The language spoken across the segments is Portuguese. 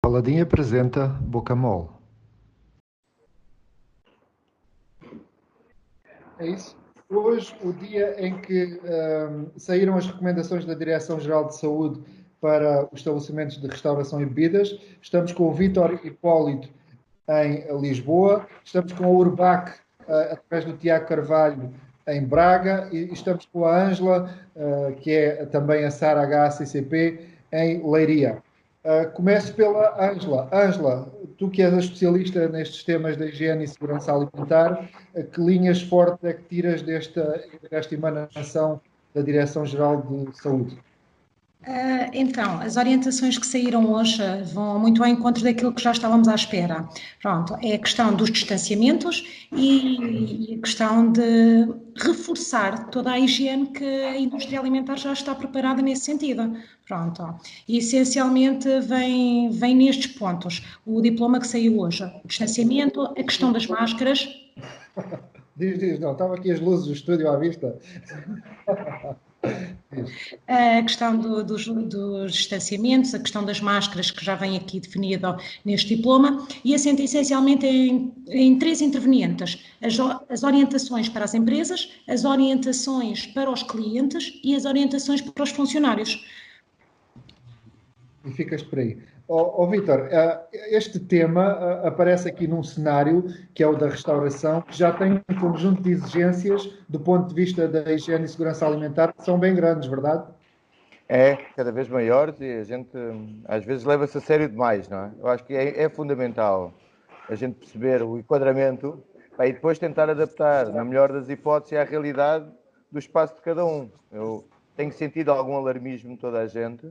Paladin apresenta Bocamol. É isso. Hoje, o dia em que um, saíram as recomendações da Direção-Geral de Saúde para os estabelecimentos de restauração e bebidas, estamos com o Vítor Hipólito em Lisboa, estamos com a Urbac através do Tiago Carvalho em Braga e estamos com a Ângela, uh, que é também a Sara HACCP, em Leiria. Uh, começo pela Ângela. Ângela, tu que és a especialista nestes temas da higiene e segurança alimentar, que linhas fortes é que tiras desta, desta emanação da Direção-Geral de Saúde? Uh, então, as orientações que saíram hoje vão muito ao encontro daquilo que já estávamos à espera. Pronto, é a questão dos distanciamentos e, e a questão de reforçar toda a higiene que a indústria alimentar já está preparada nesse sentido. Pronto, e essencialmente vem, vem nestes pontos. O diploma que saiu hoje, o distanciamento, a questão das máscaras. diz, diz, não, estavam aqui as luzes do estúdio à vista. A questão do, dos, dos, distanciamentos, a questão das máscaras, que já vem aqui definida neste diploma, e assenta essencialmente em, em três intervenientes: as, as, orientações para as empresas, as orientações para os clientes e as orientações para os funcionários. E ficas por aí. Oh, oh, Vitor, eh, este tema eh, aparece aqui num cenário que é o da restauração, que já tem um conjunto de exigências do ponto de vista da higiene e segurança alimentar que são bem grandes, verdade? É, cada vez maiores e a gente às vezes leva-se a sério demais, não é? Eu acho que é, é fundamental a gente perceber o enquadramento e depois tentar adaptar, na melhor das hipóteses, à realidade do espaço de cada um. Eu tenho sentido algum alarmismo toda a gente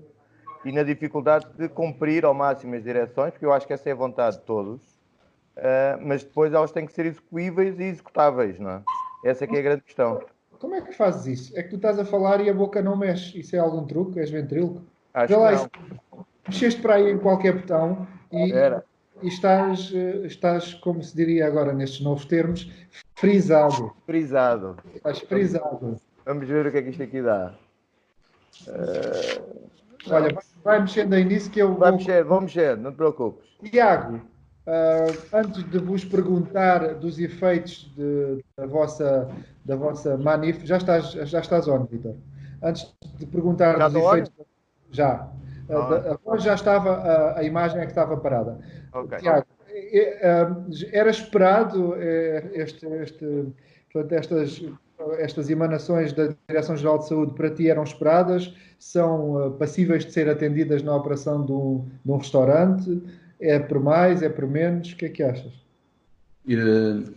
e na dificuldade de cumprir ao máximo as direções, porque eu acho que essa é a vontade de todos, uh, mas depois elas têm que ser execuíveis e executáveis, não é? Essa é que é a grande questão. Como é que fazes isso? É que tu estás a falar e a boca não mexe. Isso é algum truque? És ventríloco? Acho lá, que não. Mexeste para aí em qualquer botão e, e estás, eh, estás, como se diria agora nestes novos termos, frisado. Frisado. Estás frisado. Vamos ver o que é que isto aqui dá. Uh... Olha, vai mexendo aí nisso que eu Vai vou... mexer, vou mexer, não te preocupes. Tiago, uh, antes de vos perguntar dos efeitos de, da vossa, da vossa manif, já estás, já estás on, Vitor. Antes de perguntar já dos efeitos. On? Já. Uh, a voz já estava, a, a imagem é que estava parada. Okay. Tiago, era esperado eh, este, este, portanto, estas estas emanações da Direção-Geral de Saúde para ti eram esperadas? São uh, passíveis de ser atendidas na operação de um, de um, restaurante? É por mais? É por menos? O que é que achas? Uh,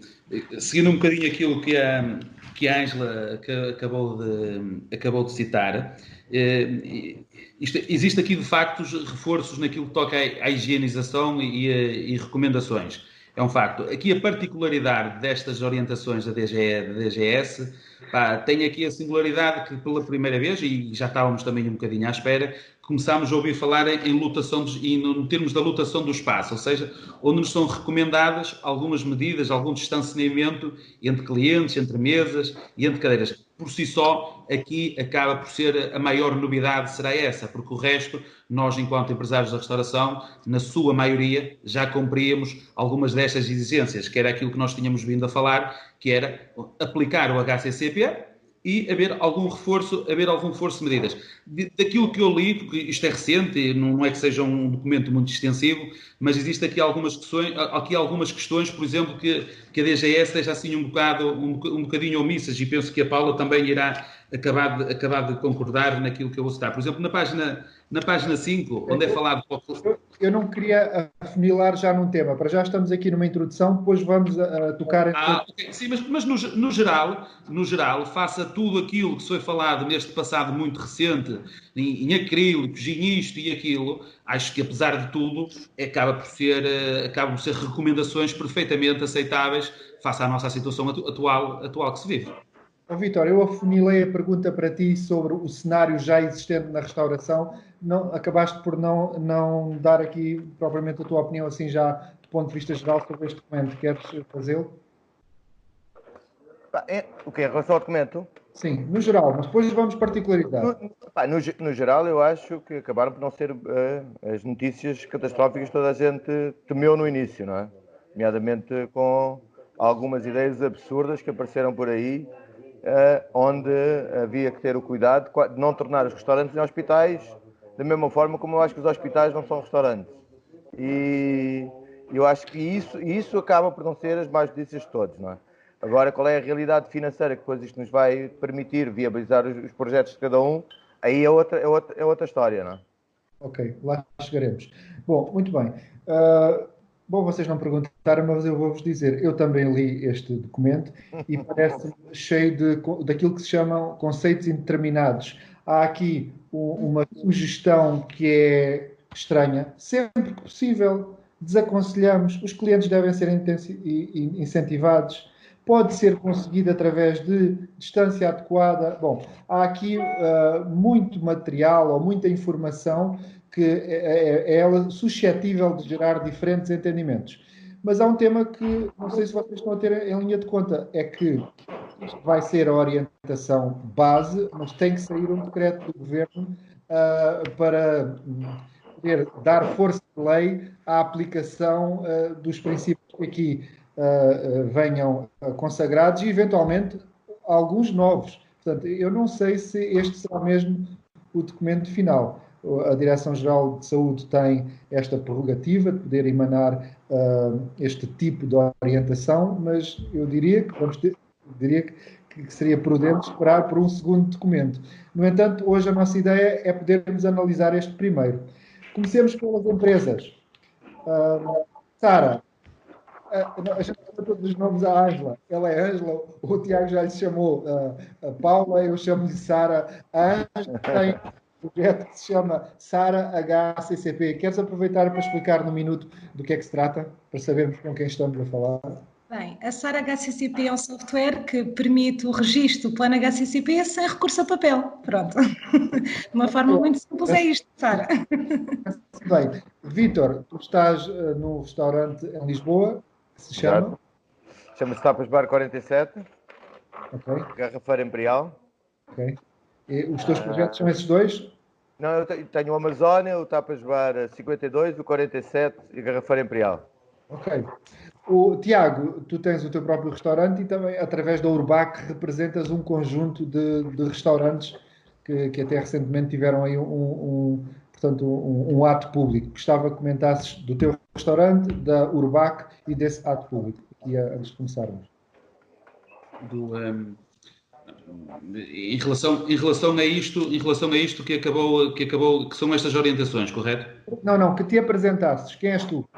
seguindo um bocadinho aquilo que a, que a Angela acabou de, acabou de citar, uh, isto, existe aqui de facto reforços naquilo que toca à, à higienização e, e, e recomendações é um facto. Aqui a particularidade destas orientações da, DGE, da DGS pá, tem aqui a singularidade que pela primeira vez, e já estávamos também um bocadinho à espera, começámos a ouvir falar em, lutação em, no termos da lutação do espaço, ou seja, onde nos são recomendadas algumas medidas, algum distanciamento entre clientes, entre mesas e entre cadeiras por si só, aqui acaba por ser a maior novidade será essa, porque o resto, nós, enquanto empresários da restauração, na sua maioria, já cumpríamos algumas destas exigências, que era aquilo que nós tínhamos vindo a falar, que era aplicar o HCCP, e haver algum reforço, haver algum reforço de medidas. Daquilo que eu li, porque isto é recente, não é que seja um documento muito extensivo, mas existe aqui algumas questões, aqui algumas questões, por exemplo, que, que a DGS esteja assim um bocado, um, um bocadinho omissas e penso que a Paula também irá acabar de, acabar de concordar naquilo que eu vou citar. Por exemplo, na página, na página 5, onde é falado... Eu, eu não queria afunilar já num tema, para já estamos aqui numa introdução, depois vamos a, a tocar... Ah, okay. Sim, mas, mas no, no, geral, no geral, faça tudo aquilo que foi falado neste passado muito recente, em, em acrílicos, em isto e aquilo, acho que apesar de tudo, acaba por ser, eh, acabam por ser recomendações perfeitamente aceitáveis face à nossa situação atual, atual que se vive. Oh, Vitor, eu afunilei a pergunta para ti sobre o cenário já existente na restauração. Não, acabaste por não, não dar aqui propriamente a tua opinião, assim já do ponto de vista geral, sobre este documento. Queres fazê-lo? É, o que? Em relação ao documento? Sim, no geral, mas depois vamos particularizar. No, pá, no, no, geral, eu acho que acabaram por não ser uh, as notícias catastróficas que toda a gente temeu no início, não é? Nomeadamente com algumas ideias absurdas que apareceram por aí, onde havia que ter o cuidado de não tornar os restaurantes em hospitais, da mesma forma como eu acho que os hospitais não são restaurantes. E eu acho que isso, isso acaba por não ser as mais notícias de todos, não é? Agora, qual é a realidade financeira que depois isto nos vai permitir viabilizar os, os projetos de cada um? Aí é outra, é outra, é outra história, não é? Ok, lá chegaremos. Bom, muito bem. Uh, bom, vocês não perguntaram, mas eu vou-vos dizer. Eu também li este documento e parece cheio de, daquilo que se chamam conceitos indeterminados. Há aqui uma sugestão que é estranha. Sempre que possível, desaconselhamos. Os clientes devem ser incentivados pode ser conseguido através de distância adequada. Bom, há aqui uh, muito material ou muita informação que é, é, é ela suscetível de gerar diferentes entendimentos. Mas há um tema que não sei se vocês estão a ter em linha de conta, é que isto vai ser a orientação base, mas tem que sair um decreto do governo uh, para poder dar força de lei à aplicação uh, dos princípios que aqui uh, venham consagrados e, eventualmente, alguns novos. Portanto, eu não sei se este será mesmo o documento final. A Direção-Geral de Saúde tem esta prerrogativa de poder emanar uh, este tipo de orientação, mas eu diria que, vamos ter, diria que, que seria prudente esperar por um segundo documento. No entanto, hoje a nossa ideia é podermos analisar este primeiro. Comecemos pelas empresas. Uh, Sara, gente chama todos os nomes a Ângela. Ela é Ângela, o Tiago já lhe chamou a, a Paula, eu chamo-lhe Sara. A Ângela tem projeto que se chama Sara HCCP. Queres aproveitar para explicar no minuto do que é que se trata, para sabermos com quem estamos a falar? Bem, a SAR HCCP é um software que permite o registro do plano HCCP sem recurso a papel. Pronto. De uma forma muito simples é isto, Sara. Bem, Vitor, tu estás uh, num restaurante em Lisboa, se chama? Chama-se Tapas Bar 47. Ok. Garrafeira Imperial. Ok. E os teus projetos são esses dois? Não, eu tenho o Amazónia, o Tapas Bar 52, o 47 e a Garrafeira Imperial. Ok. O, Tiago, tu tens o teu próprio restaurante e também, através da Urbac, representas um conjunto de, de restaurantes que, que, até recentemente tiveram aí um, um portanto, um, um, ato público. Gostava que comentasses do teu restaurante, da Urbac e desse ato público, aqui antes de começarmos. Do, um, em, relação, em relação a isto, em relação a isto que acabou, que acabou, que são estas orientações, correto? Não, não, que te apresentasses. Quem és tu?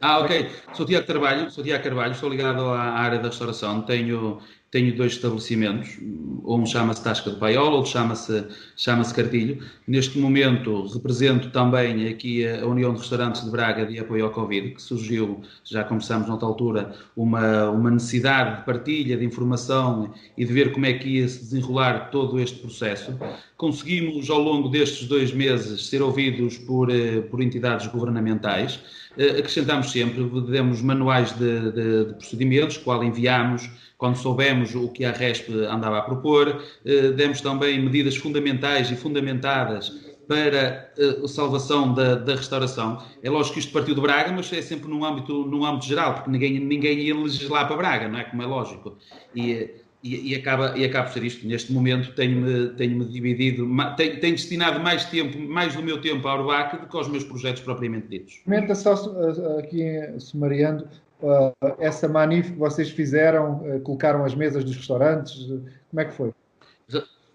Ah, ok. Sou Tiago Carvalho, sou Tiago Carvalho, estou ligado à área da restauração. Tenho tenho dois estabelecimentos, um chama-se Tasca de Paiola, outro chama-se chama Cartilho. Neste momento represento também aqui a União de Restaurantes de Braga de apoio ao Covid, que surgiu, já começamos noutra altura, uma, uma necessidade de partilha de informação e de ver como é que ia se desenrolar todo este processo. Conseguimos, ao longo destes dois meses, ser ouvidos por, eh, por entidades governamentais. Eh, acrescentamos sempre, demos manuais de, de, de procedimentos, qual enviamos quando soubemos o que a RESP andava a propor, eh, demos também medidas fundamentais e fundamentadas para eh, a salvação da, da, restauração. É lógico que isto partiu de Braga, mas é sempre num âmbito, num âmbito geral, porque ninguém, ninguém ia legislar para Braga, não é? Como é lógico. E, e, e acaba, e acaba por ser isto. Neste momento tenho-me tenho dividido, tenho, tenho, destinado mais tempo, mais do meu tempo ao Urbac do que aos meus projetos propriamente ditos. Comenta só eh, aqui, sumariando, uh, essa manif que vocês fizeram, uh, colocaram as mesas dos restaurantes, uh, como é que foi?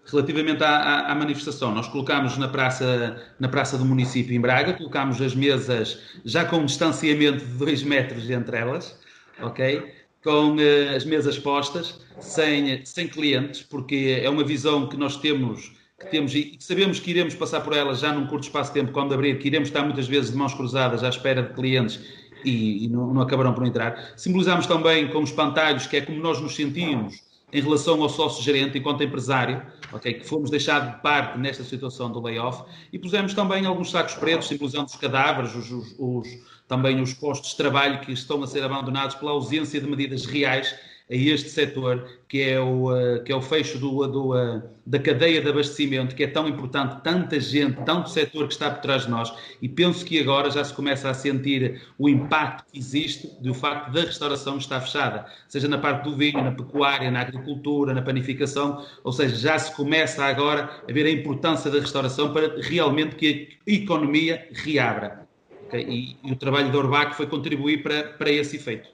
Relativamente à, à, à, manifestação, nós colocámos na praça, na praça do município em Braga, colocámos as mesas já com um distanciamento de 2 metros entre elas, ok? Com as mesas postas, sem, sem clientes, porque é uma visão que nós temos que temos e sabemos que iremos passar por elas já num curto espaço de tempo, quando abrir, que iremos estar muitas vezes de mãos cruzadas à espera de clientes e, e não, não, acabarão por entrar. Simbolizamos também com os pantalhos, que é como nós nos sentimos em relação ao sócio-gerente enquanto empresário, okay, que fomos deixados de parte nesta situação do layoff, e pusemos também alguns sacos pretos, simbolizando os cadáveres, os, os, os, também os postos de trabalho que estão a ser abandonados pela ausência de medidas reais a este setor, que é o, uh, que é o fecho do, do, uh, da cadeia de abastecimento, que é tão importante, tanta gente, tanto setor que está por trás de nós, e penso que agora já se começa a sentir o impacto que existe do facto da restauração estar fechada, seja na parte do vinho, na pecuária, na agricultura, na panificação, ou seja, já se começa agora a ver a importância da restauração para realmente que a economia reabra. Okay? E, e, o trabalho da Orbac foi contribuir para, para esse efeito.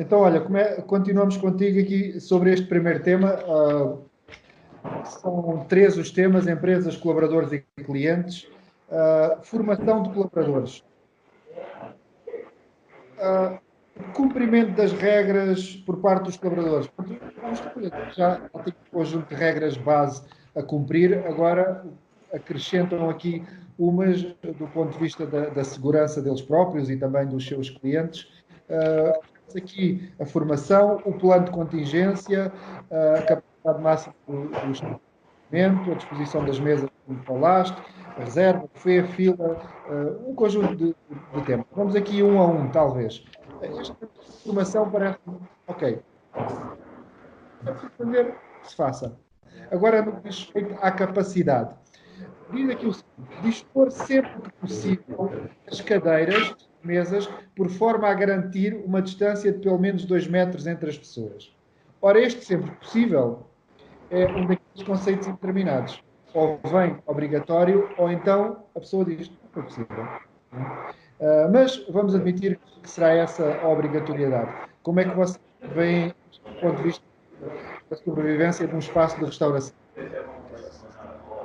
Então, olha, é, continuamos contigo aqui sobre este primeiro tema. Uh, são três os temas: empresas, colaboradores e clientes. Uh, formação de colaboradores. Uh, cumprimento das regras por parte dos colaboradores. Já tem um conjunto de regras base a cumprir, agora acrescentam aqui umas do ponto de vista da, da segurança deles próprios e também dos seus clientes. Uh, aqui a formação, o plano de contingência, a capacidade máxima do, do estabelecimento, a disposição das mesas, como falaste, a reserva, a fila, uh, um conjunto de, de, temas. Vamos aqui um a um, talvez. Esta formação parece ok. Vamos entender que se faça. Agora, no que diz respeito à capacidade, diz aqui o seguinte: dispor sempre que possível as cadeiras mesas, por forma a garantir uma distância de pelo menos 2 metros entre as pessoas. Ora, este sempre possível é um daqueles conceitos indeterminados. Ou vem obrigatório, ou então a pessoa diz, não é possível. Uh, mas vamos admitir que será essa a obrigatoriedade. Como é que você vê, do ponto de vista da sobrevivência de um espaço de restauração?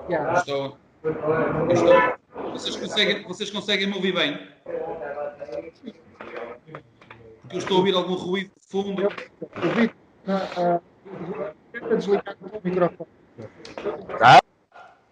Yeah. Estou, estou, vocês, conseguem, vocês conseguem me ouvir bem? Porque eu estou a ouvir algum ruído de fundo. Tenta desligar o microfone. Tá?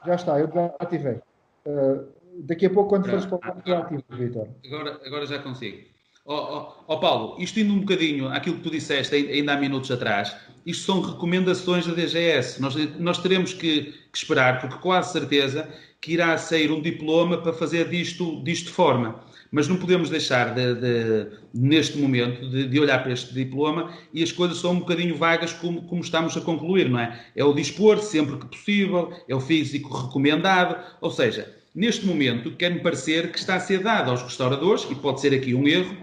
Já está, eu já ativei. Uh, daqui a pouco, quando fores para o ponto, já ativo, Vitor. Agora, agora já consigo. Ó oh, oh, oh, Paulo, isto indo um bocadinho àquilo que tu disseste ainda há minutos atrás, isto são recomendações da DGS. Nós, nós teremos que, que esperar, porque quase certeza que irá sair um diploma para fazer disto, disto forma mas não podemos deixar de, de, neste momento de, de, olhar para este diploma e as coisas são um bocadinho vagas como, como, estamos a concluir, não é? É o dispor sempre que possível, é o físico recomendado, ou seja, neste momento quer-me parecer que está a ser dado aos restauradores, e pode ser aqui um erro,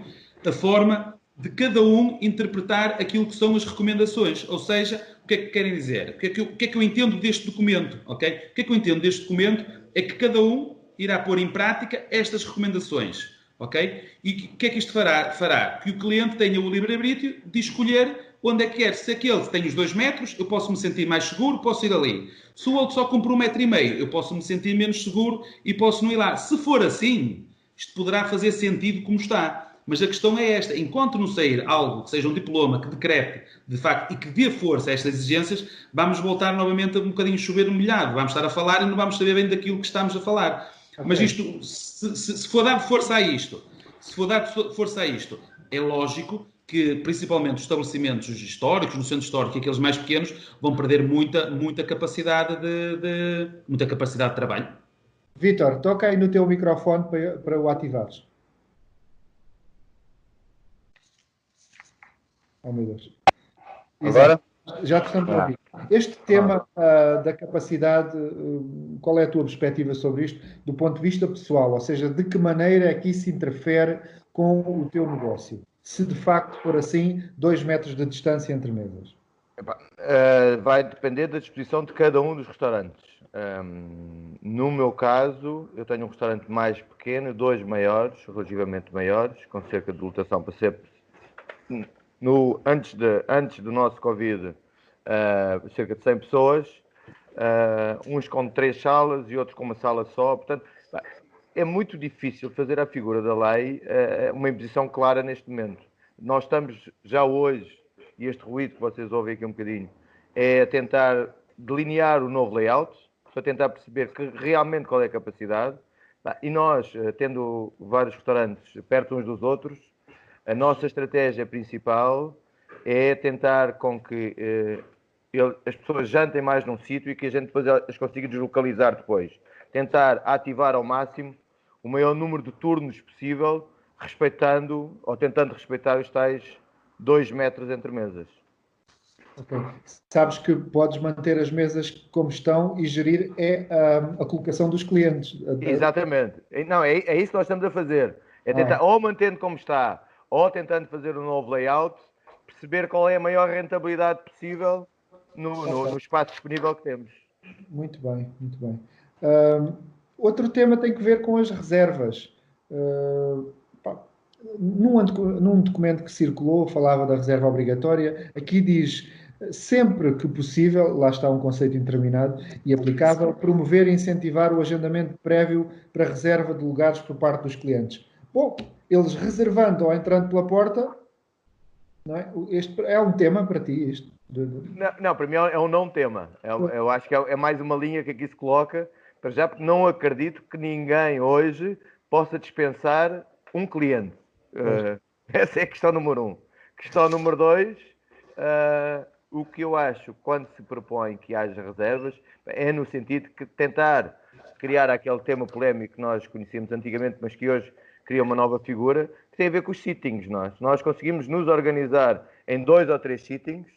a forma de cada um interpretar aquilo que são as recomendações, ou seja, o que é que querem dizer? O que é que eu, que é que eu entendo deste documento, ok? O que é que eu entendo deste documento é que cada um irá pôr em prática estas recomendações ok? E o que é que isto fará? Fará que o cliente tenha o livre-arbítrio de escolher onde é que quer. Se aquele tem os dois metros, eu posso me sentir mais seguro, posso ir ali. Se o outro só compra um metro e meio, eu posso me sentir menos seguro e posso não ir lá. Se for assim, isto poderá fazer sentido como está. Mas a questão é esta: enquanto não sair algo que seja um diploma que decrete de facto e que dê força a estas exigências, vamos voltar novamente a um bocadinho chover molhado. Vamos estar a falar e não vamos saber bem daquilo que estamos a falar. Okay. Mas isto, se, se, se, for dar força a isto, se for dar força a isto, é lógico que principalmente os estabelecimentos históricos, no centro histórico, aqueles mais pequenos, vão perder muita, muita capacidade de, de muita capacidade de trabalho. Vitor, toca aí no teu microfone para, para o ativares. Oh meu Deus. Agora? Já te estamos a ouvir. Este tema uh, da capacidade, uh, qual é a tua perspectiva sobre isto, do ponto de vista pessoal? Ou seja, de que maneira é que isso interfere com o teu negócio? Se de facto for assim, dois metros de distância entre mesas. Uh, vai depender da disposição de cada um dos restaurantes. Um, no meu caso, eu tenho um restaurante mais pequeno, dois maiores, relativamente maiores, com cerca de lotação para ser. No, antes, de, antes do nosso Covid, uh, cerca de 100 pessoas, uh, uns com três salas e outros com uma sala só. Portanto, é muito difícil fazer à figura da lei uh, uma imposição clara neste momento. Nós estamos já hoje, e este ruído que vocês ouvem aqui um bocadinho, é tentar delinear o novo layout, para tentar perceber que realmente qual é a capacidade. E nós, tendo vários restaurantes perto uns dos outros, a nossa estratégia principal é tentar com que eh, ele, as pessoas jantem mais num sítio e que a gente depois as consiga deslocalizar depois. Tentar ativar ao máximo o maior número de turnos possível, respeitando ou tentando respeitar os tais dois metros entre mesas. Okay. Sabes que podes manter as mesas como estão e gerir é a, a colocação dos clientes. Exatamente. Não, é, é isso que nós estamos a fazer. É tentar, ah. ou mantendo como está, ou tentando fazer um novo layout, perceber qual é a maior rentabilidade possível no, no, no espaço disponível que temos. Muito bem, muito bem. Uh, outro tema tem que ver com as reservas. Uh, pá, num, num documento que circulou, falava da reserva obrigatória, aqui diz sempre que possível, lá está um conceito interminado e aplicável, promover e incentivar o agendamento prévio para reserva de lugares por parte dos clientes. Bom, eles reservando ou entrando pela porta, não é? Este é um tema para ti, isto? Não, não, para mim é um não tema. É, eu acho que é, é, mais uma linha que aqui se coloca, para já porque não acredito que ninguém hoje possa dispensar um cliente. Uh, essa é a questão número um. Questão número dois, uh, o que eu acho quando se propõe que haja reservas é no sentido de tentar criar aquele tema polémico que nós conhecíamos antigamente, mas que hoje cria uma nova figura, que tem a ver com os sittings. Nós, nós conseguimos nos organizar em dois ou três sittings,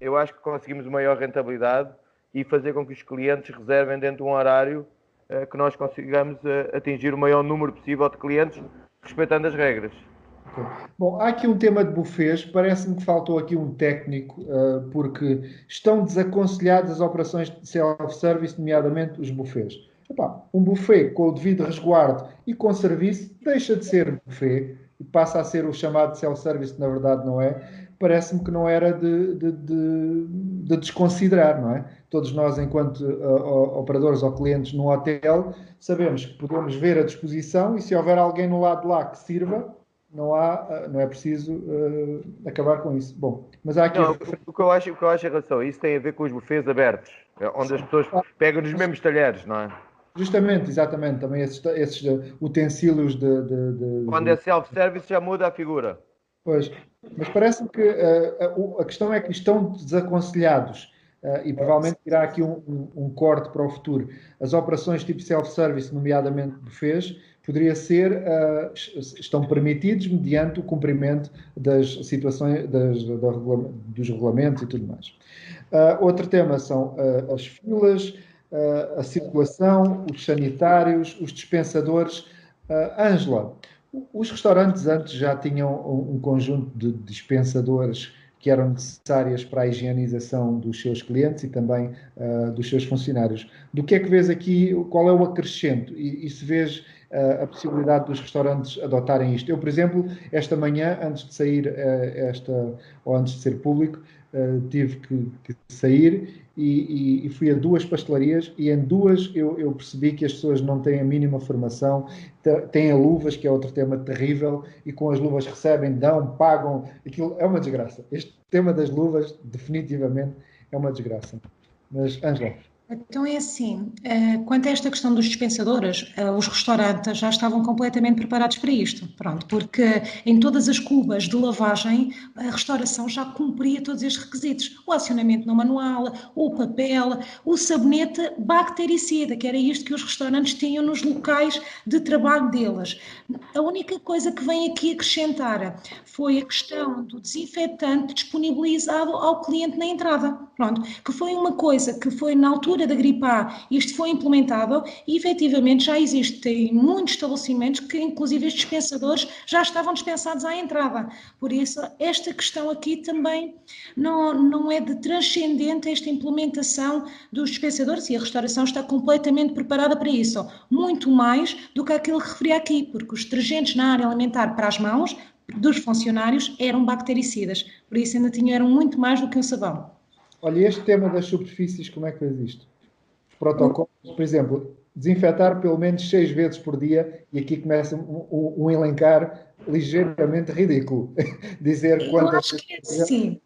eu acho que conseguimos maior rentabilidade e fazer com que os clientes reservem dentro de um horário uh, que nós consigamos uh, atingir o maior número possível de clientes, respeitando as regras. Bom, há aqui um tema de bufês. Parece-me que faltou aqui um técnico, uh, porque estão desaconselhadas as operações de self-service, nomeadamente os bufês. Epá, um buffet com o devido resguardo e com serviço deixa de ser buffet e passa a ser o chamado self-service, na verdade não é. Parece-me que não era de, de, de, de, desconsiderar, não é? Todos nós, enquanto uh, operadores ou clientes num hotel, sabemos que podemos ver a disposição e se houver alguém no lado de lá que sirva, não, há, não é preciso uh, acabar com isso. Bom, mas há aqui. Não, o, que eu acho, o que eu acho em relação a isso tem a ver com os buffets abertos, onde as pessoas pegam nos mesmos talheres, não é? Justamente, exatamente, também esses, esses utensílios de, de, de Quando é self-service já muda a figura. Pois, mas parece-me que uh, a, a, questão é que estão desaconselhados uh, e provavelmente irá aqui um, um, um, corte para o futuro. As operações tipo self-service, nomeadamente buffets, poderia ser, uh, estão permitidos mediante o cumprimento das situações, das, da, dos regulamentos e tudo mais. outro tema são as filas, a circulação, os sanitários, os dispensadores. Ângela, os restaurantes antes já tinham um conjunto de dispensadores que eram necessárias para a higienização dos seus clientes e também uh, dos seus funcionários. Do que é que vês aqui? Qual é o acrescento? E, e se vês uh, a possibilidade dos restaurantes adotarem isto? Eu, por exemplo, esta manhã, antes de sair uh, esta, ou antes de ser público, tive que, que sair e, e, e, fui a duas pastelarias e em duas eu, eu, percebi que as pessoas não têm a mínima formação, têm luvas, que é outro tema terrível, e com as luvas recebem, dão, pagam, aquilo é uma desgraça. Este tema das luvas, definitivamente, é uma desgraça. Mas, Ângela. Então é assim, eh, quanto a esta questão dos dispensadores, eh, os restaurantes já estavam completamente preparados para isto, pronto, porque em todas as cubas de lavagem a restauração já cumpria todos estes requisitos, o acionamento no manual, o papel, o sabonete bactericida, que era isto que os restaurantes tinham nos locais de trabalho deles. A única coisa que vem aqui acrescentar foi a questão do desinfetante disponibilizado ao cliente na entrada, pronto, que foi uma coisa que foi na altura altura da gripe A isto foi implementado e efetivamente já existem muitos estabelecimentos que inclusive estes dispensadores já estavam dispensados à entrada. Por isso, esta questão aqui também não, não é de transcendente esta implementação dos dispensadores e a restauração está completamente preparada para isso. Muito mais do que aquilo que referi aqui, porque os detergentes na área alimentar para as mãos dos funcionários eram bactericidas, por isso ainda tinham muito mais do que um sabão. Olha, este tema das superfícies, como é que faz isto? Os protocolos, por exemplo, desinfetar pelo menos seis vezes por dia, e aqui começa um, um, um elencar ligeiramente ridículo. Dizer quantas. Eu acho que é assim.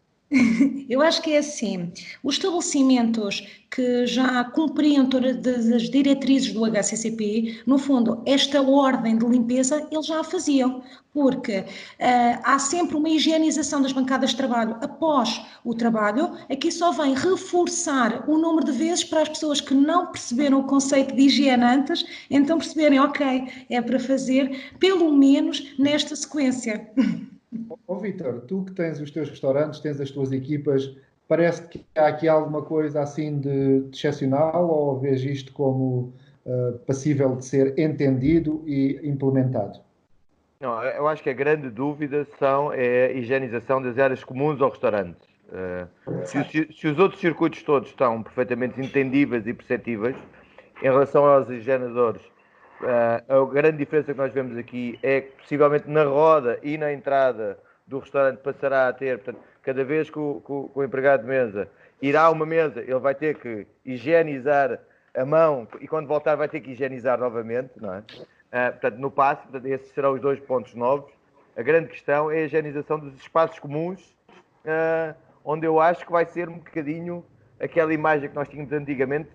Eu acho que é assim. Os estabelecimentos que já cumpriam todas as diretrizes do HCCP, no fundo, esta ordem de limpeza eles já a faziam, porque uh, há sempre uma higienização das bancadas de trabalho após o trabalho. Aqui só vem reforçar o número de vezes para as pessoas que não perceberam o conceito de higiene antes, então perceberem, ok, é para fazer pelo menos nesta sequência. Ó Vitor, tu que tens os teus restaurantes, tens as tuas equipas, parece que há aqui alguma coisa assim de, de excepcional ou vês isto como uh, passível de ser entendido e implementado? Não, eu acho que a grande dúvida são é a higienização das áreas comuns ao restaurante. Uh, se, se, se, os outros circuitos todos estão perfeitamente entendíveis e perceptíveis, em relação aos higienizadores, uh, a grande diferença que nós vemos aqui é que possivelmente na roda e na entrada do restaurante passará a ter, portanto, cada vez que o, que o, que o empregado de mesa irá a uma mesa, ele vai ter que higienizar a mão e quando voltar vai ter que higienizar novamente, não é? Uh, portanto, no passe, portanto, esses serão os dois pontos novos. A grande questão é a higienização dos espaços comuns, uh, onde eu acho que vai ser um bocadinho aquela imagem que nós tínhamos antigamente,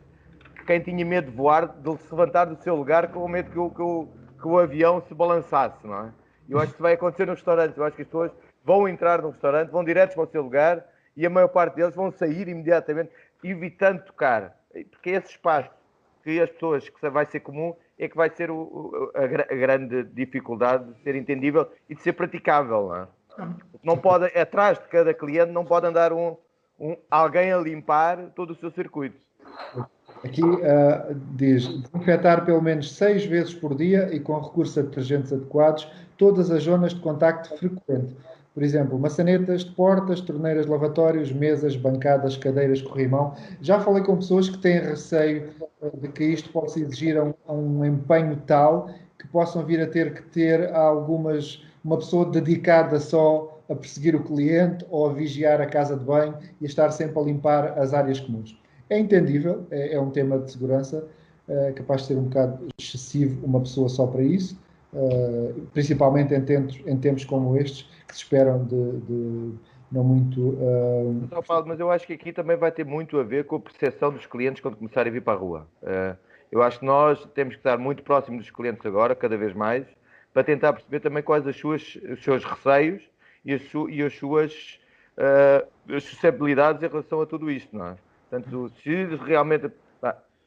quem tinha medo de voar, de se levantar do seu lugar com medo que o, que o, que o avião se balançasse, não é? Eu acho que isso vai acontecer no restaurante. Eu acho que as pessoas vão entrar no restaurante, vão diretos para o seu lugar e a maior parte deles vão sair imediatamente, evitando tocar. Porque esse espaço que as pessoas, que vai ser comum, é que vai ser o, a, a, grande dificuldade de ser entendível e de ser praticável. Não, é? não pode, atrás de cada cliente, não pode andar um, um, alguém a limpar todo o seu circuito. Aqui uh, diz desinfetar pelo menos seis vezes por dia e com recurso a detergentes adequados todas as zonas de contacto frequente. Por exemplo, maçanetas de portas, torneiras de lavatórios, mesas, bancadas, cadeiras, corrimão. Já falei com pessoas que têm receio de que isto possa exigir um, um empenho tal que possam vir a ter que ter algumas uma pessoa dedicada só a perseguir o cliente ou a vigiar a casa de banho e a estar sempre a limpar as áreas comuns. É entendível, é, é um tema de segurança, é capaz de ser um bocado excessivo uma pessoa só para isso, uh, principalmente em tempos, em tempos como estes, que se esperam de, de não muito. Uh... Paulo, mas eu acho que aqui também vai ter muito a ver com a percepção dos clientes quando começarem a vir para a rua. Uh, eu acho que nós temos que estar muito próximos dos clientes agora, cada vez mais, para tentar perceber também quais as suas, os seus receios e as, su, e as suas uh, susceptibilidades em relação a tudo isto, não é? Portanto, se realmente.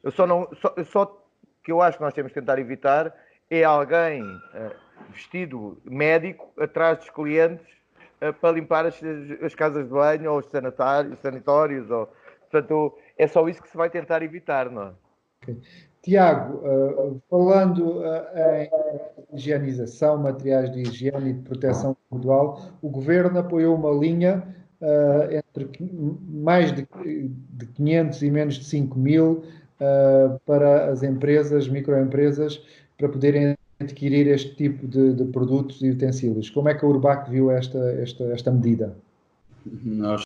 eu só não. Só, só que eu acho que nós temos que tentar evitar é alguém uh, vestido médico atrás dos clientes uh, para limpar as, as, casas de banho ou os sanitários, sanitórios. Ou, portanto, é só isso que se vai tentar evitar, não é? Tiago, uh, falando em higienização, materiais de higiene e de proteção individual, o Governo apoiou uma linha entre mais de, de 500 e menos de 5 mil para as empresas, microempresas, para poderem adquirir este tipo de, de, produtos e utensílios. Como é que a Urbac viu esta, esta, esta medida? Nós,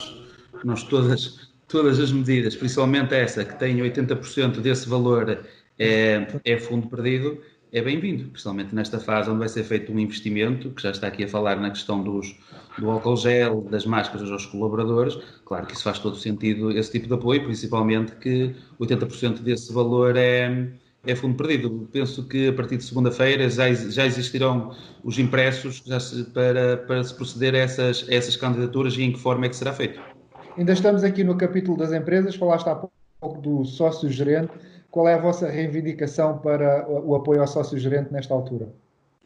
nós todas, todas as medidas, principalmente essa que tem 80% desse valor é, é fundo perdido, é bem-vindo, principalmente nesta fase onde vai ser feito um investimento, que já está aqui a falar na questão dos, do álcool gel, das máscaras aos colaboradores. Claro que isso faz todo sentido, esse tipo de apoio, principalmente que 80% desse valor é, é fundo perdido. Penso que a partir de segunda-feira já, já existirão os impressos já se, para, para se proceder a essas, a essas candidaturas e em que forma é que será feito. Ainda estamos aqui no capítulo das empresas, falaste há pouco do sócio-gerente. Qual é a vossa reivindicação para o apoio ao sócio-gerente nesta altura?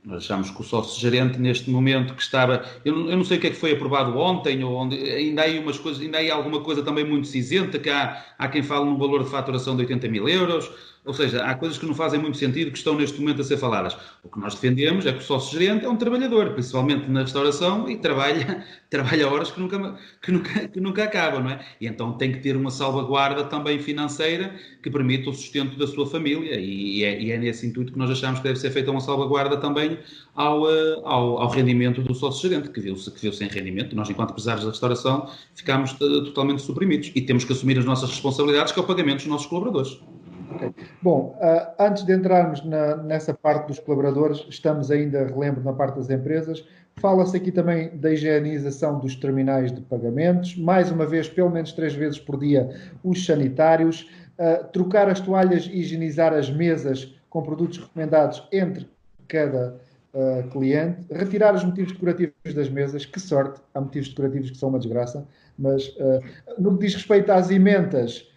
Achamos que o sócio-gerente, neste momento que estava. Eu, eu, não sei o que é que foi aprovado ontem, ou onde, ainda há umas coisas, ainda há alguma coisa também muito cinzenta, que há, há quem fale no valor de faturação de 80 mil euros, ou seja, há coisas que não fazem muito sentido que estão neste momento a ser faladas. O que nós defendemos é que o sócio-gerente é um trabalhador, principalmente na restauração, e trabalha, trabalha horas que nunca, que, nunca, que nunca acabam, não é? E então tem que ter uma salvaguarda também financeira que permita o sustento da sua família, e é, e é nesse intuito que nós achamos que deve ser feita uma salvaguarda também ao, eh, ao, ao rendimento do sócio-gerente, que viu-se que viu sem rendimento. Nós, enquanto empresários da restauração, ficamos eh, totalmente suprimidos e temos que assumir as nossas responsabilidades, que é o pagamento dos nossos colaboradores. Okay. Bom, uh, antes de entrarmos na, nessa parte dos colaboradores, estamos ainda, relembro, na parte das empresas. Fala-se aqui também da higienização dos terminais de pagamentos, mais uma vez, pelo menos três vezes por dia, os sanitários, uh, trocar as toalhas e higienizar as mesas com produtos recomendados entre cada uh, cliente, retirar os motivos decorativos das mesas, que sorte, há motivos decorativos que são uma desgraça, mas no que diz respeito às ementas,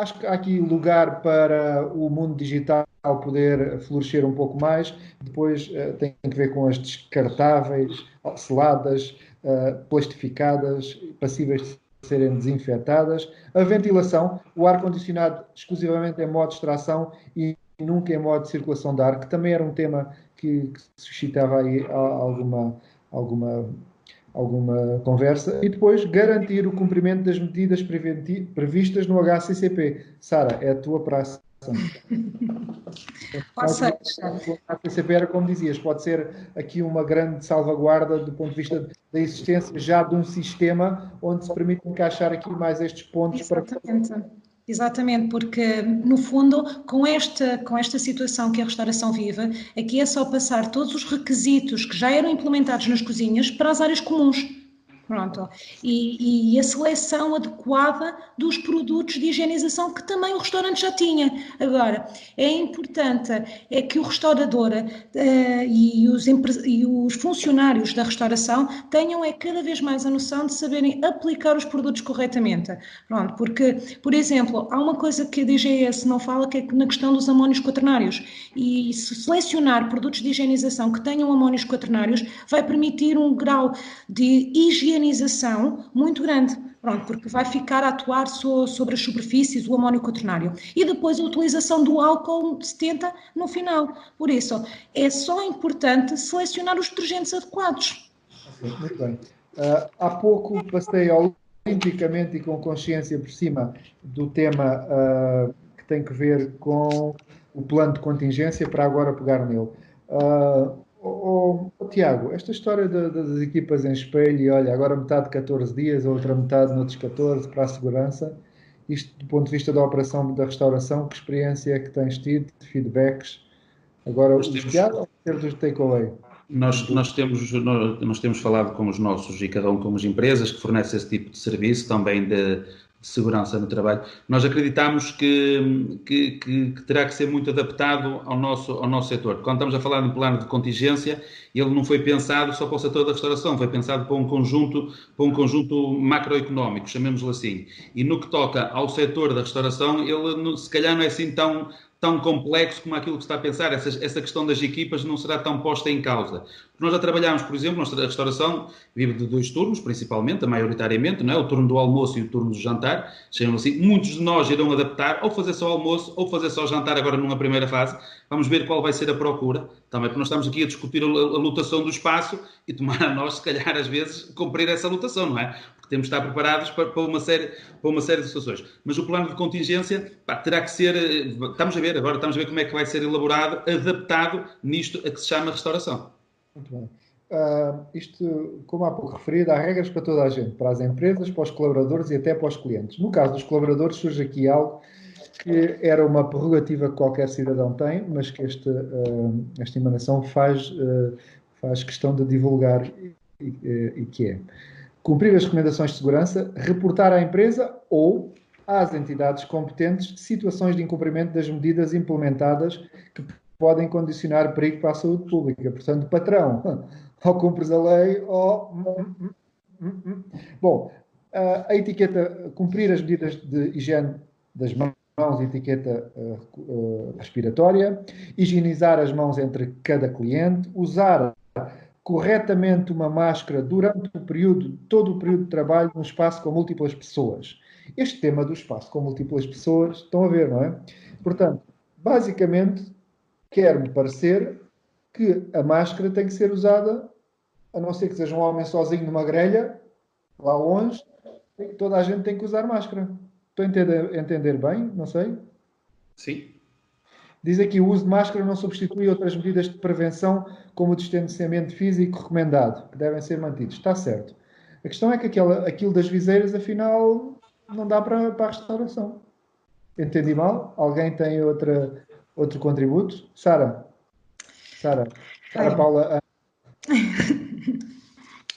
acho que há aqui lugar para o mundo digital poder florescer um pouco mais. Depois uh, tem que ver com as descartáveis, seladas, uh, plastificadas, passíveis de serem desinfetadas. A ventilação, o ar-condicionado exclusivamente em modo de extração e nunca em modo de circulação de ar, que também era um tema que, que suscitava aí alguma, alguma alguma conversa e depois garantir o cumprimento das medidas previstas no HCCP. Sara, é a tua praça. Ou seja, HCCP era como dizias, pode ser aqui uma grande salvaguarda do ponto de vista da existência já de um sistema onde se permite encaixar aqui mais estes pontos Exatamente. para Exatamente, porque no fundo, com esta, com esta situação que a restauração vive, aqui é só passar todos os requisitos que já eram implementados nas cozinhas para as áreas comuns. Pronto. E, e, a seleção adequada dos produtos de higienização que também o restaurante já tinha. Agora, é importante é que o restaurador uh, e, os e os funcionários da restauração tenham é cada vez mais a noção de saberem aplicar os produtos corretamente. Pronto, porque, por exemplo, há uma coisa que a DGS não fala que é na questão dos amónios quaternários. E se selecionar produtos de higienização que tenham amónios quaternários vai permitir um grau de higiene higienização muito grande, pronto, porque vai ficar a atuar so, sobre as superfícies, o amónio quaternário. E depois a utilização do álcool 70 no final. Por isso, é só importante selecionar os detergentes adequados. Muito bem. Uh, há pouco passei olimpicamente e com consciência por cima do tema uh, que tem que ver com o plano de contingência para agora pegar nele. Uh, Oh, oh, Tiago, esta história de, de, das equipas em espelho, e olha, agora metade 14 dias, outra metade noutros 14 para a segurança, isto do ponto de vista da operação da restauração, que experiência é que tens tido, de feedbacks? Agora, nós os Tiago ou ter dos takeaway? Nós, nós, temos, nós, nós, temos falado com os nossos, e cada um com as empresas que fornecem esse tipo de serviço, também de, de segurança no trabalho. Nós acreditamos que, que, que, terá que ser muito adaptado ao nosso, ao nosso setor. Quando estamos a falar de um plano de contingência, ele não foi pensado só para o setor da restauração, foi pensado para um conjunto, para um conjunto macroeconómico, chamemos-lo assim. E no que toca ao setor da restauração, ele se calhar não é assim tão, tão complexo como aquilo que está a pensar. Essa, essa questão das equipas não será tão posta em causa. Nós já trabalhámos, por exemplo, nossa restauração vive de dois turnos, principalmente, maioritariamente, não é? o turno do almoço e o turno do jantar, chamam assim. Muitos de nós irão adaptar, ou fazer só almoço, ou fazer só jantar agora numa primeira fase. Vamos ver qual vai ser a procura, também porque nós estamos aqui a discutir a, a lotação do espaço e tomar a nós, se calhar, às vezes, cumprir essa lotação, não é? temos de estar preparados para, para, uma, série, para uma série de situações. Mas o plano de contingência pá, terá que ser, eh, estamos a ver agora, estamos a ver como é que vai ser elaborado, adaptado nisto a que se chama restauração. Muito bem. Uh, isto, como há pouco referido, há regras para toda a gente, para as empresas, para os colaboradores e até para os clientes. No caso dos colaboradores, surge aqui algo que era uma prerrogativa que qualquer cidadão tem, mas que esta, uh, esta emanação faz, uh, faz questão de divulgar e que é cumprir as recomendações de segurança, reportar à empresa ou às entidades competentes situações de incumprimento das medidas implementadas que podem condicionar perigo para a saúde pública. Portanto, patrão, ou cumpres a lei ou. Hum, hum, hum, Bom, a etiqueta, cumprir as medidas de higiene das mãos, etiqueta eh, eh, respiratória, higienizar as mãos entre cada cliente, usar corretamente uma máscara durante o período, todo o período de trabalho num espaço com múltiplas pessoas. Este tema do espaço com múltiplas pessoas, estão a ver, não é? Portanto, basicamente, quer-me parecer que a máscara tem que ser usada, a não ser que seja um homem sozinho numa grelha, lá longe, toda a gente tem que usar máscara. Estou a entender, entender bem? Não sei? Sim. Diz aqui: o uso de máscara não substitui outras medidas de prevenção, como o distanciamento físico recomendado, que devem ser mantidos. Está certo. A questão é que aquela, aquilo das viseiras, afinal, não dá para, para a restauração. Entendi mal? Alguém tem outra, outro contributo? Sara? Sara? Sara Paula?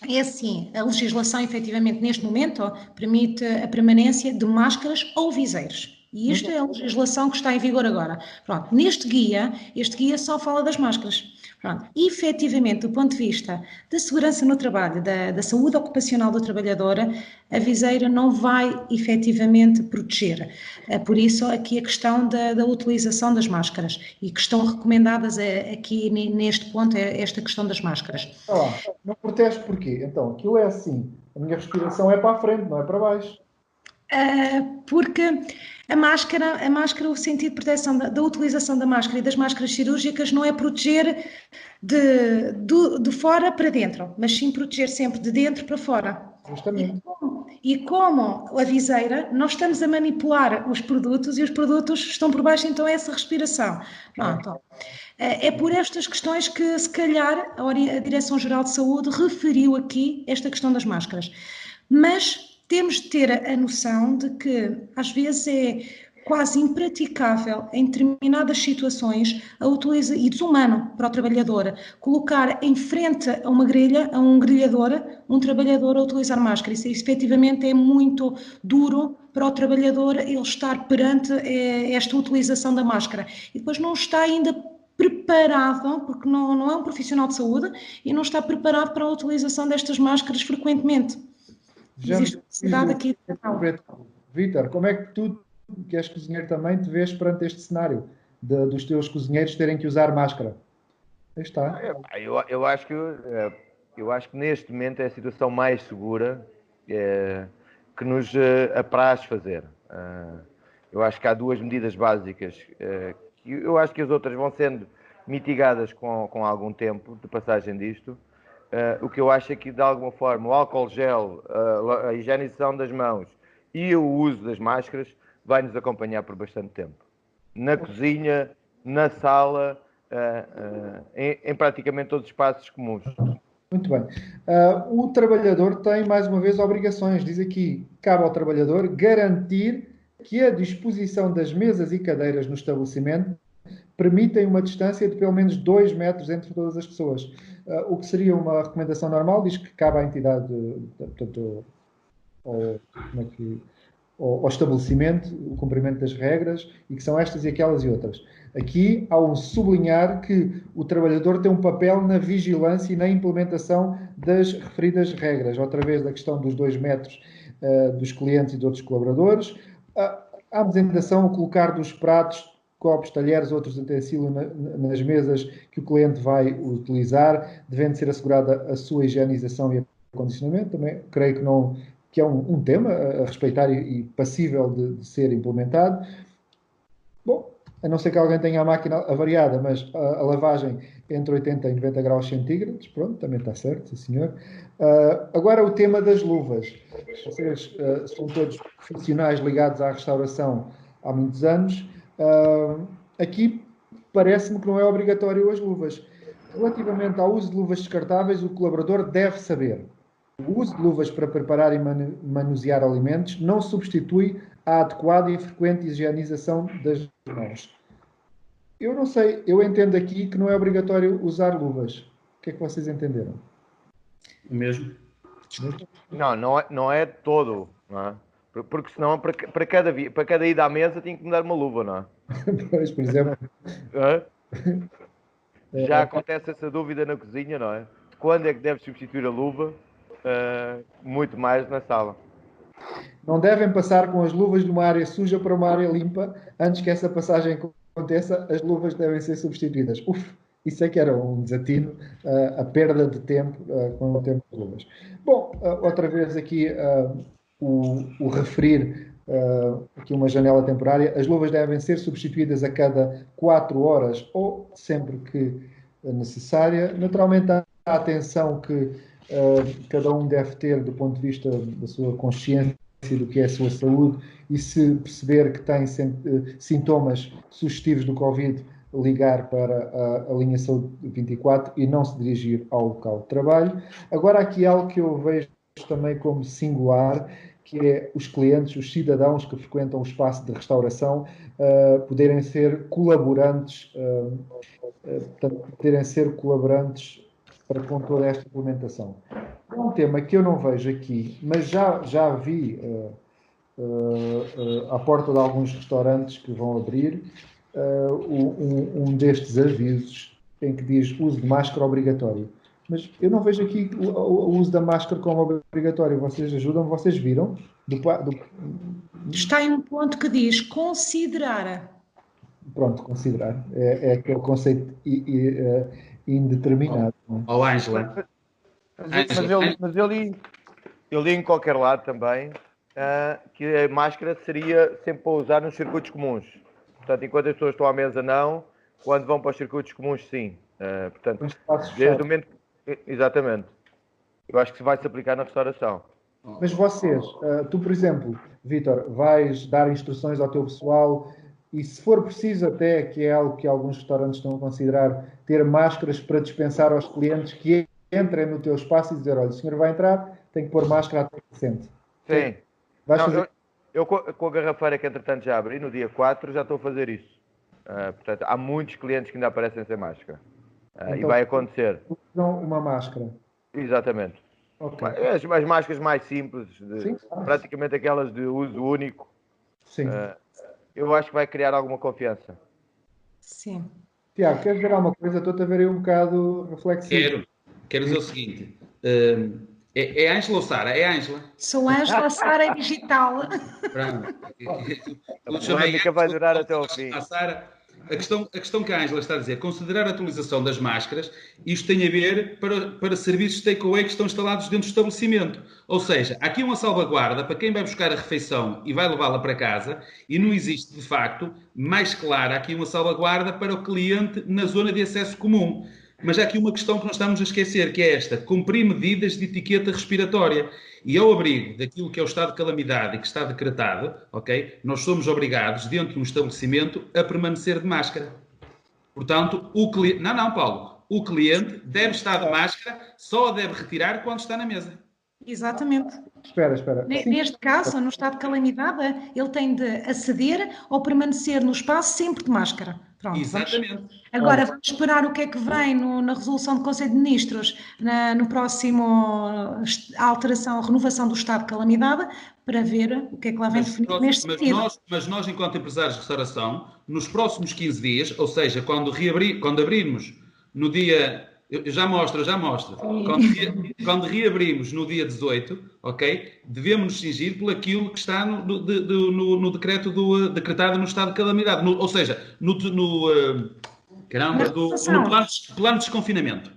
É assim, a legislação, efetivamente, neste momento, permite a permanência de máscaras ou viseiros. E isto é a legislação que está em vigor agora. Pronto, neste guia, este guia só fala das máscaras. Pronto. E, efetivamente, do ponto de vista da segurança no trabalho, da, da saúde ocupacional do trabalhador, a viseira não vai efetivamente proteger. É por isso, aqui a questão da, da utilização das máscaras e que estão recomendadas é, aqui neste ponto é esta questão das máscaras. Ah, não protesto porquê? Então, aquilo é assim, a minha respiração é para a frente, não é para baixo. Uh, porque a máscara, a máscara, o sentido de proteção da, da, utilização da máscara e das máscaras cirúrgicas não é proteger de, de, de, fora para dentro, mas sim proteger sempre de dentro para fora. Justamente. E como, e como a viseira, nós estamos a manipular os produtos e os produtos estão por baixo, então é essa respiração. Pronto. É, é por estas questões que, se calhar, a, a Direção-Geral de Saúde referiu aqui esta questão das máscaras. Mas temos de ter a noção de que às vezes é quase impraticável em determinadas situações a utiliza, e desumano para o trabalhador colocar em frente a uma grelha, a um grelhador, um trabalhador a utilizar máscara. Isso efetivamente é muito duro para o trabalhador ele estar perante eh, esta utilização da máscara. E depois não está ainda preparado, porque não, não é um profissional de saúde, e não está preparado para a utilização destas máscaras frequentemente. Existe necessidade aqui. Vitor, como é que tu, que és cozinheiro também, te vês perante este cenário de, dos teus cozinheiros terem que usar máscara? Aí está. Eu, eu, acho que, eh, eu acho que neste momento é a situação mais segura é, que nos eh, apraz fazer. Eu acho que há duas medidas básicas que eu acho que as outras vão sendo mitigadas com, com algum tempo de passagem disto. Uh, o que eu acho é que, de alguma forma, o álcool gel, uh, a higienização das mãos e o uso das máscaras vai nos acompanhar por bastante tempo. Na cozinha, na sala, uh, em, em, praticamente todos os espaços comuns. Muito bem. o trabalhador tem, mais uma vez, obrigações. Diz aqui, cabe ao trabalhador garantir que a disposição das mesas e cadeiras no estabelecimento permitem uma distância de pelo menos 2 metros entre todas as pessoas. Uh, o que seria uma recomendação normal diz que cabe à entidade, portanto, ao, é que, estabelecimento, o cumprimento das regras, e que são estas e aquelas e outras. Aqui há um sublinhar que o trabalhador tem um papel na vigilância e na implementação das referidas regras, outra vez da questão dos 2 metros uh, dos clientes e de outros colaboradores, a apresentação, o colocar dos pratos copos, talheres, outros utensílios nas mesas que o cliente vai utilizar, devendo ser assegurada a sua higienização e acondicionamento. Também creio que, não, que é um, um tema a, respeitar e, e passível de, de, ser implementado. Bom, a não ser que alguém tenha a máquina avariada, mas a, a lavagem entre 80 e 90 graus centígrados, pronto, também está certo, sim senhor. Uh, agora o tema das luvas. Vocês uh, são todos profissionais ligados à restauração há muitos anos. Uh, aqui parece-me que não é obrigatório as luvas. Relativamente ao uso de luvas descartáveis, o colaborador deve saber. O uso de luvas para preparar e manusear alimentos não substitui a adequada e frequente higienização das mãos. Eu não sei, eu entendo aqui que não é obrigatório usar luvas. O que é que vocês entenderam? O mesmo? Não, não é, não é todo. Não é? Porque senão, para, para, cada, para cada ida à mesa, tinha que me dar uma luva, não é? pois, por exemplo. É? Já acontece essa dúvida na cozinha, não é? Quando é que deve substituir a luva? Uh, muito mais na sala. Não devem passar com as luvas de uma área suja para uma área limpa. Antes que essa passagem aconteça, as luvas devem ser substituídas. Uf, isso é que era um desatino, uh, a perda de tempo uh, com o tempo de luvas. Bom, outra vez aqui o, o referir uh, aqui uma janela temporária, as luvas devem ser substituídas a cada 4 horas ou sempre que necessária. Naturalmente, há a atenção que uh, cada um deve ter do ponto de vista da sua consciência do que é a sua saúde e se perceber que tem uh, sintomas sugestivos do Covid, ligar para a, a, linha Saúde 24 e não se dirigir ao local de trabalho. Agora, aqui algo que eu vejo também como singular que é os clientes, os cidadãos que frequentam o espaço de restauração, uh, poderem ser colaborantes, uh, poderem ser colaborantes para com toda esta implementação. É um tema que eu não vejo aqui, mas já, já vi à porta de alguns restaurantes que vão abrir um, um destes avisos em que diz uso de máscara obrigatório. Mas eu não vejo aqui o, o, o uso da máscara como obrigatório. Vocês ajudam? Vocês viram? Do, do... Está em um ponto que diz considerar. Pronto, considerar. É, é aquele conceito uh, indeterminado. Ó, oh, oh, Ângela. Mas, mas, eu, mas eu, li, eu li em qualquer lado também uh, que a máscara seria sempre para usar nos circuitos comuns. Portanto, enquanto as pessoas estão à mesa, não. Quando vão para os circuitos comuns, sim. Uh, portanto, desde o momento. Exatamente. Eu acho que se vai se aplicar na restauração. Mas vocês, uh, tu, por exemplo, Vitor, vais dar instruções ao teu pessoal e, se for preciso, até que é algo que alguns restaurantes estão a considerar, ter máscaras para dispensar aos clientes que entrem no teu espaço e dizer: olha, o senhor vai entrar, tem que pôr máscara até que sente. Sim. Vais Não, fazer... Eu, eu, com a garrafeira que, entretanto, já abri, no dia 4, já estou a fazer isso. Uh, portanto, há muitos clientes que ainda aparecem sem máscara. Uh, então, e vai acontecer. Usam uma máscara. Exatamente. Okay. As, as, máscaras mais simples, de, Sim, praticamente aquelas de uso único. Sim. Uh, eu acho que vai criar alguma confiança. Sim. Tiago, queres ver alguma coisa? Estou-te a ver aí um bocado reflexivo. Quero. Quero dizer o seguinte. Uh, é, é Ângela ou Sara? É Ângela. Sou Ângela, Sara é digital. Pronto. A polémica vai durar até ao fim. A Sara a questão, a questão que a Ângela está a dizer, considerar a atualização das máscaras, isto tem a ver para, para serviços takeaway que estão instalados dentro do estabelecimento. Ou seja, há aqui uma salvaguarda para quem vai buscar a refeição e vai levá-la para casa, e não existe, de facto, mais clara aqui uma salvaguarda para o cliente na zona de acesso comum. Mas há aqui uma questão que nós estamos a esquecer, que é esta: cumprir medidas de etiqueta respiratória. E ao abrigo daquilo que é o estado de calamidade e que está decretado, ok? Nós somos obrigados, dentro de um estabelecimento, a permanecer de máscara. Portanto, o cliente. Não, não, Paulo. O cliente deve estar de máscara, só a deve retirar quando está na mesa. Exatamente. Espera, espera. Neste caso, no estado de calamidade, ele tem de aceder ou permanecer no espaço sempre de máscara. Pronto, Exatamente. Vamos... Agora vamos esperar o que é que vem no, na resolução do Conselho de Ministros, na, no próximo a alteração, a renovação do estado de calamidade, para ver o que é que lá vem definido neste mas sentido. Nós, mas nós, enquanto empresários de restauração, nos próximos 15 dias, ou seja, quando, reabrir, quando abrirmos no dia eu já mostro, já mostro. Quando, quando, reabrimos no dia 18, ok? Devemos nos cingir por aquilo que está no, de, de, no, no decreto do, decretado no estado de calamidade. No, ou seja, no, no uh, caramba, do, no plano, plano de desconfinamento.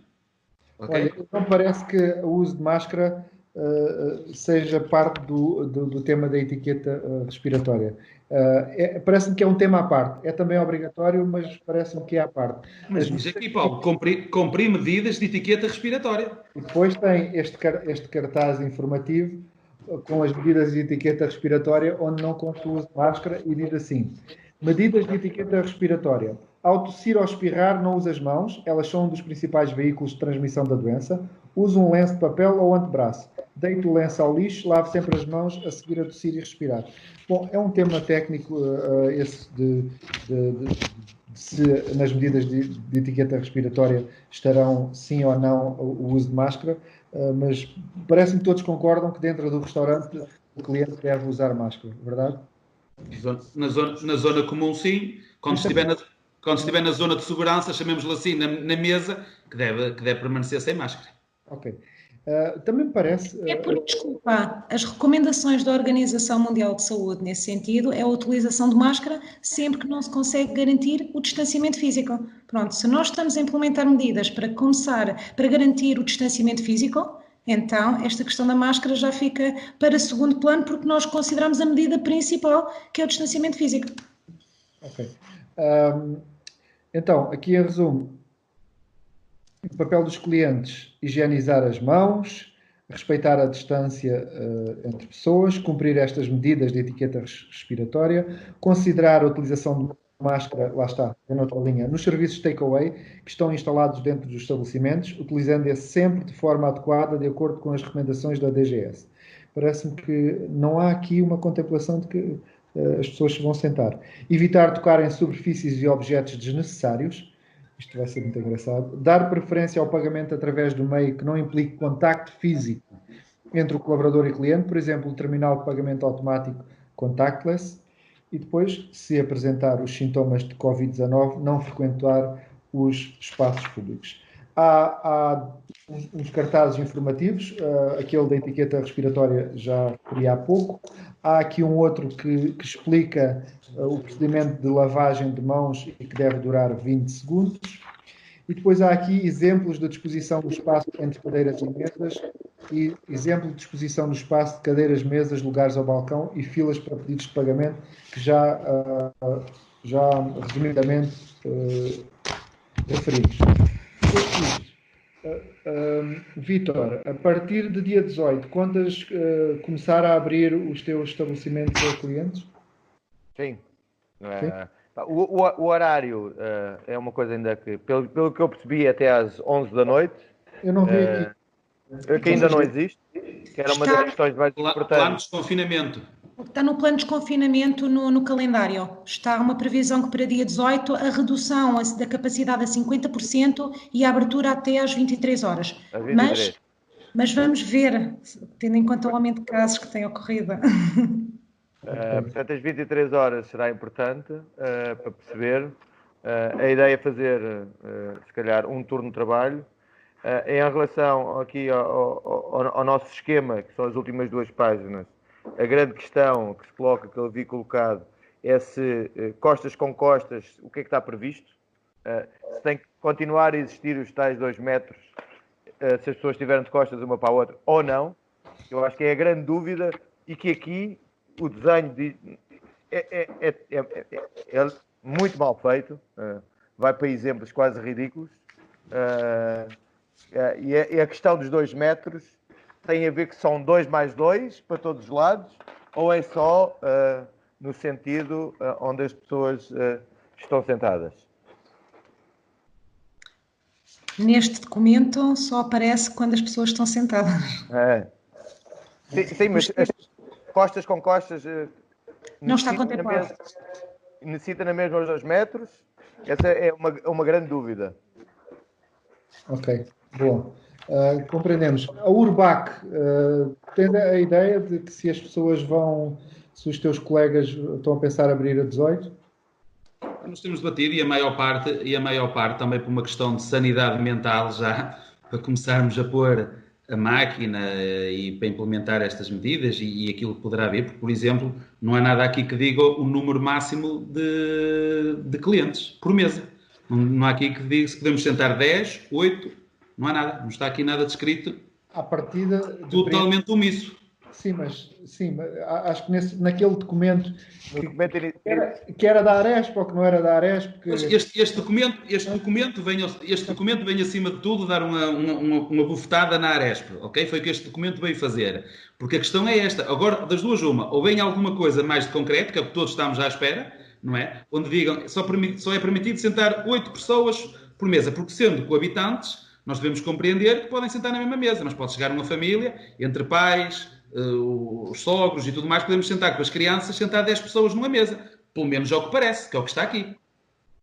Okay? Olha, então parece que o uso de máscara uh, seja parte do, do, do, tema da etiqueta uh, respiratória. É, parece-me que é um tema à parte. É também obrigatório, mas parece-me que é à parte. Mas diz aqui, Paulo, cumprir, cumprir medidas de etiqueta respiratória. Depois tem este, este cartaz informativo com as medidas de etiqueta respiratória, onde não consta máscara, e diz assim: medidas de etiqueta respiratória. Ao tossir ou espirrar, não use as mãos, elas são um dos principais veículos de transmissão da doença. Use um lenço de papel ou antebraço. Deite o lenço ao lixo, lave sempre as mãos a seguir a tossir e respirar. Bom, é um tema técnico uh, esse de, de, de, de, se nas medidas de, etiqueta respiratória estarão sim ou não o, uso de máscara, uh, mas parece-me que todos concordam que dentro do restaurante o cliente deve usar máscara, verdade? Na zona, na zona comum, sim. Quando estiver na, quando estiver na zona de segurança, chamemos-lhe assim, na, na, mesa, que deve, que deve permanecer sem máscara. Ok. Uh, também me parece. Uh, é por desculpa, as recomendações da Organização Mundial de Saúde nesse sentido é a utilização de máscara sempre que não se consegue garantir o distanciamento físico. Pronto, se nós estamos a implementar medidas para começar, para garantir o distanciamento físico, então esta questão da máscara já fica para segundo plano porque nós consideramos a medida principal, que é o distanciamento físico. Ok. Um, então, aqui em resumo, o papel dos clientes, higienizar as mãos, respeitar a distância uh, entre pessoas, cumprir estas medidas de etiqueta respiratória, considerar a utilização de máscara, lá está, em outra linha, nos serviços takeaway que estão instalados dentro dos estabelecimentos, utilizando-esse sempre de forma adequada, de acordo com as recomendações da DGS. Parece-me que não há aqui uma contemplação de que uh, as pessoas se vão sentar. Evitar tocar em superfícies e objetos desnecessários, isto vai ser muito engraçado. Dar preferência ao pagamento através do meio que não implique contacto físico entre o colaborador e cliente, por exemplo, o terminal de pagamento automático contactless. E depois, se apresentar os sintomas de Covid-19, não frequentar os espaços públicos. Há, há uns, cartazes informativos, uh, aquele da etiqueta respiratória já referi há pouco. Há aqui um outro que, que explica uh, o procedimento de lavagem de mãos e que deve durar 20 segundos. E depois há aqui exemplos da disposição do espaço entre cadeiras e mesas e exemplo de disposição do espaço de cadeiras, mesas, lugares ao balcão e filas para pedidos de pagamento que já, uh, já resumidamente uh, referimos. Uh, uh, Vitor, a partir de dia 18, contas uh, começar a abrir os teus estabelecimentos a clientes? Sim. Sim? O, o, o, horário é uma coisa ainda que, pelo, pelo que eu percebi, até às 11 da noite. Eu não vi aqui. Que ainda não existe, que era uma das questões mais importantes. Plano de desconfinamento. Está no plano de desconfinamento no, no, calendário. Está uma previsão que para dia 18 a redução da capacidade a 50% e a abertura até às 23 horas. 23. Mas, mas vamos ver, tendo em conta o aumento de casos que tem ocorrido. Uh, portanto, às 23 horas será importante uh, para perceber. Uh, a ideia é fazer, se calhar, um turno de trabalho. em relação aqui ao, ao, ao nosso esquema, que são as últimas duas páginas, a grande questão que se coloca, que eu vi colocado, é se eh, costas com costas, o que é que está previsto? Eh, se tem que continuar a existir os tais dois metros, eh, se as pessoas estiverem de costas uma para a outra, ou não. Eu acho que é a grande dúvida e que aqui o desenho de, é, é, é, é, muito mal feito, vai para exemplos quase ridículos. e a questão dos dois metros tem a ver que são dois mais dois para todos os lados, ou é só uh, no sentido uh, onde as pessoas uh, estão sentadas? Neste documento só aparece quando as pessoas estão sentadas. É. Sim, sim mas as costas com costas. Não está contemplado. necessita na mesma os dois metros? Essa é uma, uma grande dúvida. Ok, bom. Uh, compreendemos. A Urbac uh, tem a ideia de que se as pessoas vão, se os teus colegas estão a pensar abrir a 18? Nós temos debatido e a maior parte, e a maior parte também por uma questão de sanidade mental já, para começarmos a pôr a máquina eh, e para implementar estas medidas e, e, aquilo que poderá haver, porque, por exemplo, não há nada aqui que diga o número máximo de, de clientes por mesa. Não, não há aqui que diga se podemos sentar 10, 8 não há nada, não está aqui nada descrito. À partida. Totalmente omisso. Sim, mas sim, acho que nesse, naquele documento, que, documento que, era, que, era, da Aresp ou que não era da Aresp. Que... Este, este, documento, este, documento vem, este documento vem acima de tudo dar uma, uma, uma bufetada na Aresp, ok? Foi o que este documento veio fazer. Porque a questão é esta, agora das duas uma, ou vem alguma coisa mais de concreto, que é o que todos estamos à espera, não é? Onde digam só, só é permitido sentar oito pessoas por mesa, porque sendo coabitantes nós devemos compreender que podem sentar na mesma mesa, mas pode chegar uma família, entre pais, uh, os sogros e tudo mais, podemos sentar com as crianças, sentar 10 pessoas numa mesa. Pelo menos é o que parece, que é o que está aqui.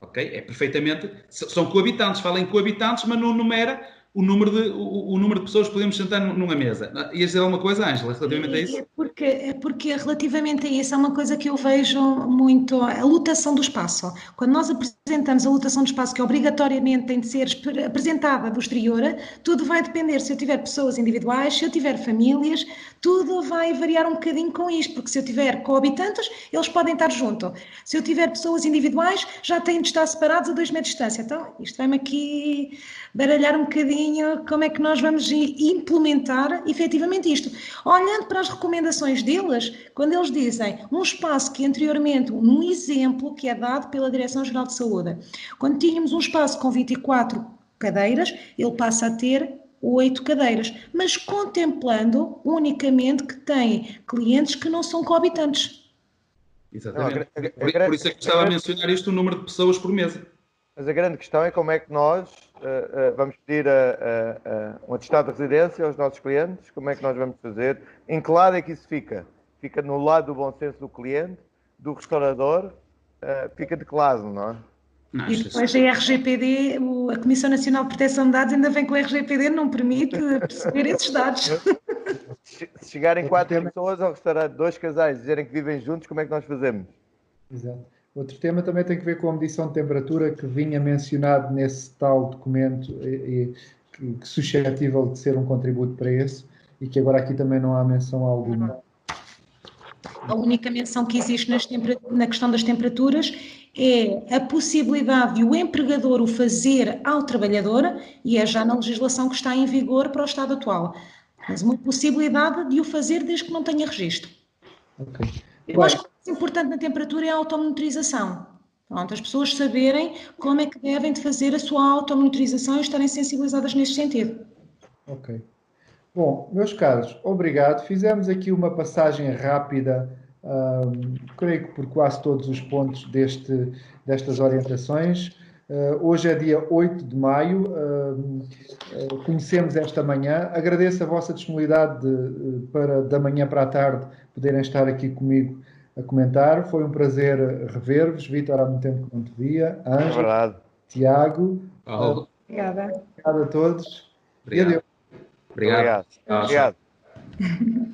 Ok? É perfeitamente. São coabitantes, falam em coabitantes, mas não numera o número de, o, o, número de pessoas que podemos sentar numa mesa. Ias dizer alguma coisa, Ângela, relativamente a isso? É porque, é porque relativamente a isso é uma coisa que eu vejo muito, a lotação do espaço. Quando nós apresentamos a lotação do espaço, que obrigatoriamente tem de ser apresentada do exterior, tudo vai depender se eu tiver pessoas individuais, se eu tiver famílias, tudo vai variar um bocadinho com isto, porque se eu tiver coabitantes, eles podem estar junto. Se eu tiver pessoas individuais, já têm de estar separados a dois metros de distância. Então, isto vai-me aqui baralhar um bocadinho como é que nós vamos implementar efetivamente isto. Olhando para as recomendações deles, quando eles dizem um espaço que anteriormente, num exemplo que é dado pela Direção-Geral de Saúde, quando tínhamos um espaço com 24 cadeiras, ele passa a ter oito cadeiras, mas contemplando unicamente que tem clientes que não são coabitantes. Exatamente. Não, a, a, a, por, isso é que estava a mencionar isto, o número de pessoas por mesa. Mas a grande questão é como é que nós uh, uh, vamos pedir uh, um atestado de residência aos nossos clientes, como é que nós vamos fazer, em que lado é que isso fica? Fica no lado do bom senso do cliente, do restaurador, fica de que lado, não é? Não, e depois a RGPD, a Comissão Nacional de Proteção de Dados, ainda vem com a RGPD, não permite perceber esses dados. Se chegarem quatro pessoas ao restaurante, dois casais, dizerem que vivem juntos, como é que nós fazemos? Exato. Outro tema também tem que ver com a medição de temperatura que vinha mencionado nesse tal documento e, e que, suscetível de ser um contributo para esse e que agora aqui também não há menção alguma. A única menção que existe na questão das temperaturas é a possibilidade de o empregador o fazer ao trabalhador e é já na legislação que está em vigor para o estado atual. Mas uma possibilidade de o fazer desde que não tenha registro. Okay. Eu acho que importante na temperatura é a automonitorização. Pronto, as pessoas saberem como é que devem de fazer a sua automonitorização e estarem sensibilizadas nesse sentido. Ok. Bom, meus caros, obrigado. Fizemos aqui uma passagem rápida, creio que por quase todos os pontos deste, destas orientações. Uh, hoje é dia 8 de maio, uh, conhecemos esta manhã. Agradeço a vossa disponibilidade de, para da manhã para a tarde poderem estar aqui comigo a comentar. Foi um prazer rever-vos. Vitor, há muito tempo que não te via. Ângelo, é Tiago. Oh. Obrigada. Obrigado a todos. Obrigado. Obrigado. Obrigado. Obrigado.